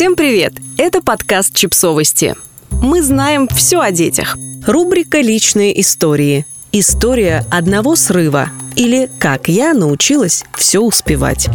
Всем привет! Это подкаст «Чипсовости». Мы знаем все о детях. Рубрика «Личные истории». История одного срыва или «Как я научилась все успевать».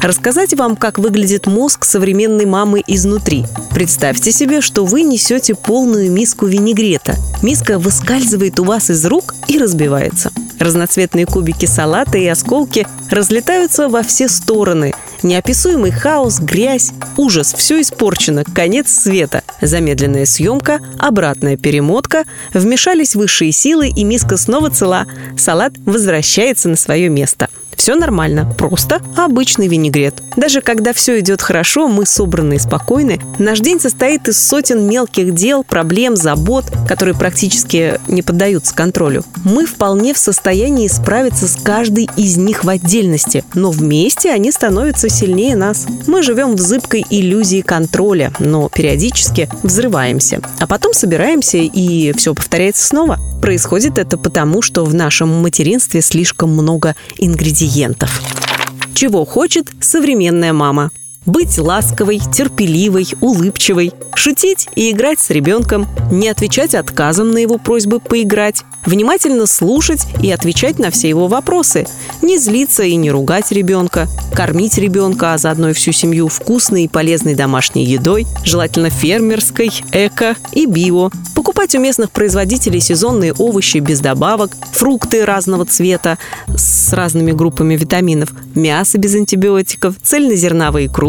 Рассказать вам, как выглядит мозг современной мамы изнутри. Представьте себе, что вы несете полную миску винегрета. Миска выскальзывает у вас из рук и разбивается. Разноцветные кубики салата и осколки разлетаются во все стороны. Неописуемый хаос, грязь, ужас, все испорчено, конец света. Замедленная съемка, обратная перемотка, вмешались высшие силы, и миска снова цела. Салат возвращается на свое место. Все нормально, просто обычный винегрет. Даже когда все идет хорошо, мы собраны и спокойны. Наш день состоит из сотен мелких дел, проблем, забот, которые практически не поддаются контролю. Мы вполне в состоянии справиться с каждой из них в отдельности, но вместе они становятся сильнее нас. Мы живем в зыбкой иллюзии контроля, но периодически взрываемся, а потом собираемся и все повторяется снова. Происходит это потому, что в нашем материнстве слишком много ингредиентов. Чего хочет современная мама? Быть ласковой, терпеливой, улыбчивой, шутить и играть с ребенком, не отвечать отказом на его просьбы поиграть, внимательно слушать и отвечать на все его вопросы, не злиться и не ругать ребенка, кормить ребенка, а заодно и всю семью вкусной и полезной домашней едой, желательно фермерской, эко и био, покупать у местных производителей сезонные овощи без добавок, фрукты разного цвета с разными группами витаминов, мясо без антибиотиков, цельнозерновые крупы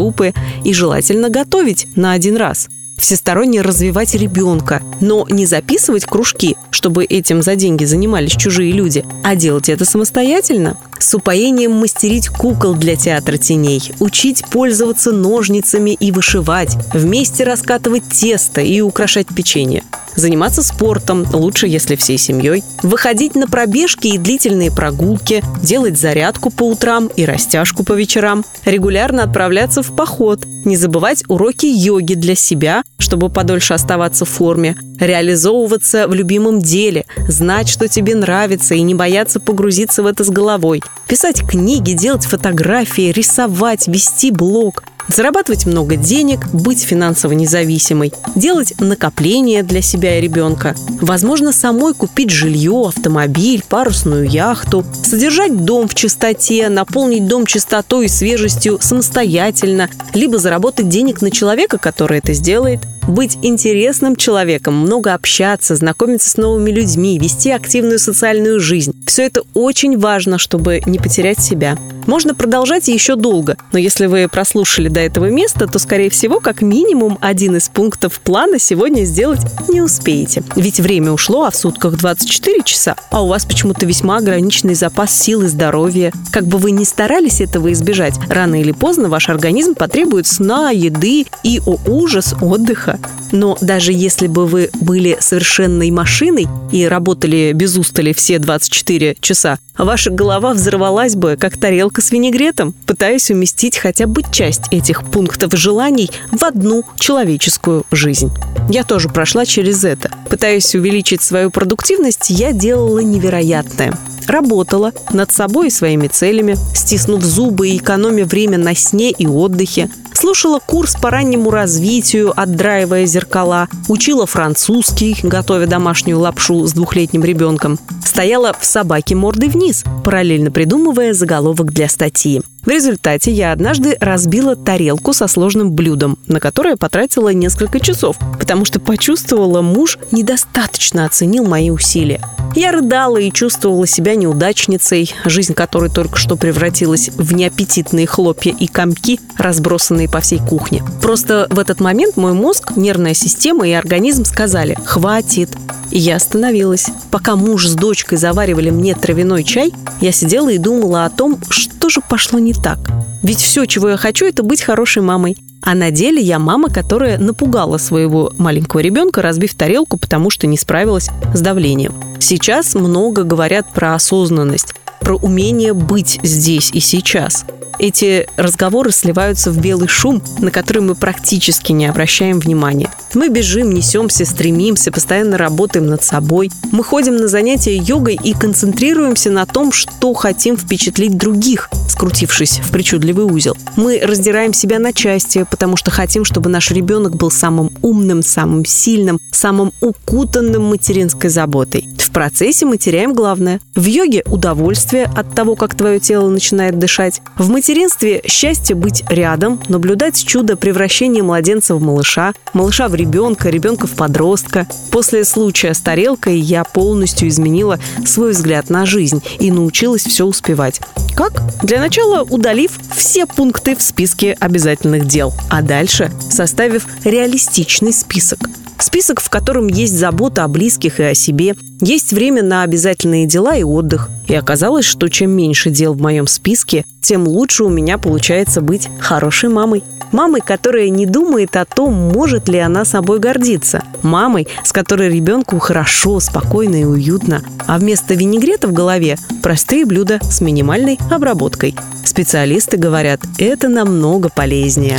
и желательно готовить на один раз – всесторонне развивать ребенка, но не записывать кружки, чтобы этим за деньги занимались чужие люди, а делать это самостоятельно. С упоением мастерить кукол для театра теней, учить пользоваться ножницами и вышивать, вместе раскатывать тесто и украшать печенье заниматься спортом, лучше если всей семьей, выходить на пробежки и длительные прогулки, делать зарядку по утрам и растяжку по вечерам, регулярно отправляться в поход, не забывать уроки йоги для себя, чтобы подольше оставаться в форме, реализовываться в любимом деле, знать, что тебе нравится и не бояться погрузиться в это с головой, писать книги, делать фотографии, рисовать, вести блог, зарабатывать много денег, быть финансово независимой, делать накопления для себя и ребенка, возможно, самой купить жилье, автомобиль, парусную яхту, содержать дом в чистоте, наполнить дом чистотой и свежестью самостоятельно, либо заработать денег на человека, который это сделает, быть интересным человеком, много общаться, знакомиться с новыми людьми, вести активную социальную жизнь. Все это очень важно, чтобы не потерять себя. Можно продолжать еще долго, но если вы прослушали до этого места, то, скорее всего, как минимум один из пунктов плана сегодня сделать не успеете. Ведь время ушло, а в сутках 24 часа, а у вас почему-то весьма ограниченный запас сил и здоровья. Как бы вы ни старались этого избежать, рано или поздно ваш организм потребует сна, еды и, о ужас, отдыха. Но даже если бы вы были совершенной машиной и работали без устали все 24 часа, ваша голова взорвалась бы, как тарелка с винегретом, пытаясь уместить хотя бы часть этих пунктов желаний в одну человеческую жизнь. Я тоже прошла через это. Пытаясь увеличить свою продуктивность, я делала невероятное работала над собой и своими целями, стиснув зубы и экономя время на сне и отдыхе, Слушала курс по раннему развитию, отдраивая зеркала. Учила французский, готовя домашнюю лапшу с двухлетним ребенком. Стояла в собаке мордой вниз, параллельно придумывая заголовок для статьи. В результате я однажды разбила тарелку со сложным блюдом, на которое потратила несколько часов, потому что почувствовала, муж недостаточно оценил мои усилия. Я рыдала и чувствовала себя неудачницей, жизнь которой только что превратилась в неаппетитные хлопья и комки, разбросанные по всей кухне. Просто в этот момент мой мозг, нервная система и организм сказали «хватит». И я остановилась. Пока муж с дочкой заваривали мне травяной чай, я сидела и думала о том, что же пошло не так. Ведь все, чего я хочу, это быть хорошей мамой. А на деле я мама, которая напугала своего маленького ребенка, разбив тарелку, потому что не справилась с давлением. Сейчас много говорят про осознанность. Про умение быть здесь и сейчас. Эти разговоры сливаются в белый шум, на который мы практически не обращаем внимания. Мы бежим, несемся, стремимся, постоянно работаем над собой. Мы ходим на занятия йогой и концентрируемся на том, что хотим впечатлить других, скрутившись в причудливый узел. Мы раздираем себя на части, потому что хотим, чтобы наш ребенок был самым умным, самым сильным, самым укутанным материнской заботой. В процессе мы теряем главное. В йоге удовольствие от того, как твое тело начинает дышать. В материнстве счастье быть рядом, наблюдать чудо превращения младенца в малыша, малыша в ребенка, ребенка в подростка. После случая с тарелкой я полностью изменила свой взгляд на жизнь и научилась все успевать. Как? Для начала удалив все пункты в списке обязательных дел, а дальше составив реалистичный список. Список, в котором есть забота о близких и о себе, есть время на обязательные дела и отдых. И оказалось, что чем меньше дел в моем списке, тем лучше у меня получается быть хорошей мамой. Мамой, которая не думает о том, может ли она собой гордиться. Мамой, с которой ребенку хорошо, спокойно и уютно. А вместо винегрета в голове простые блюда с минимальной обработкой. Специалисты говорят, это намного полезнее.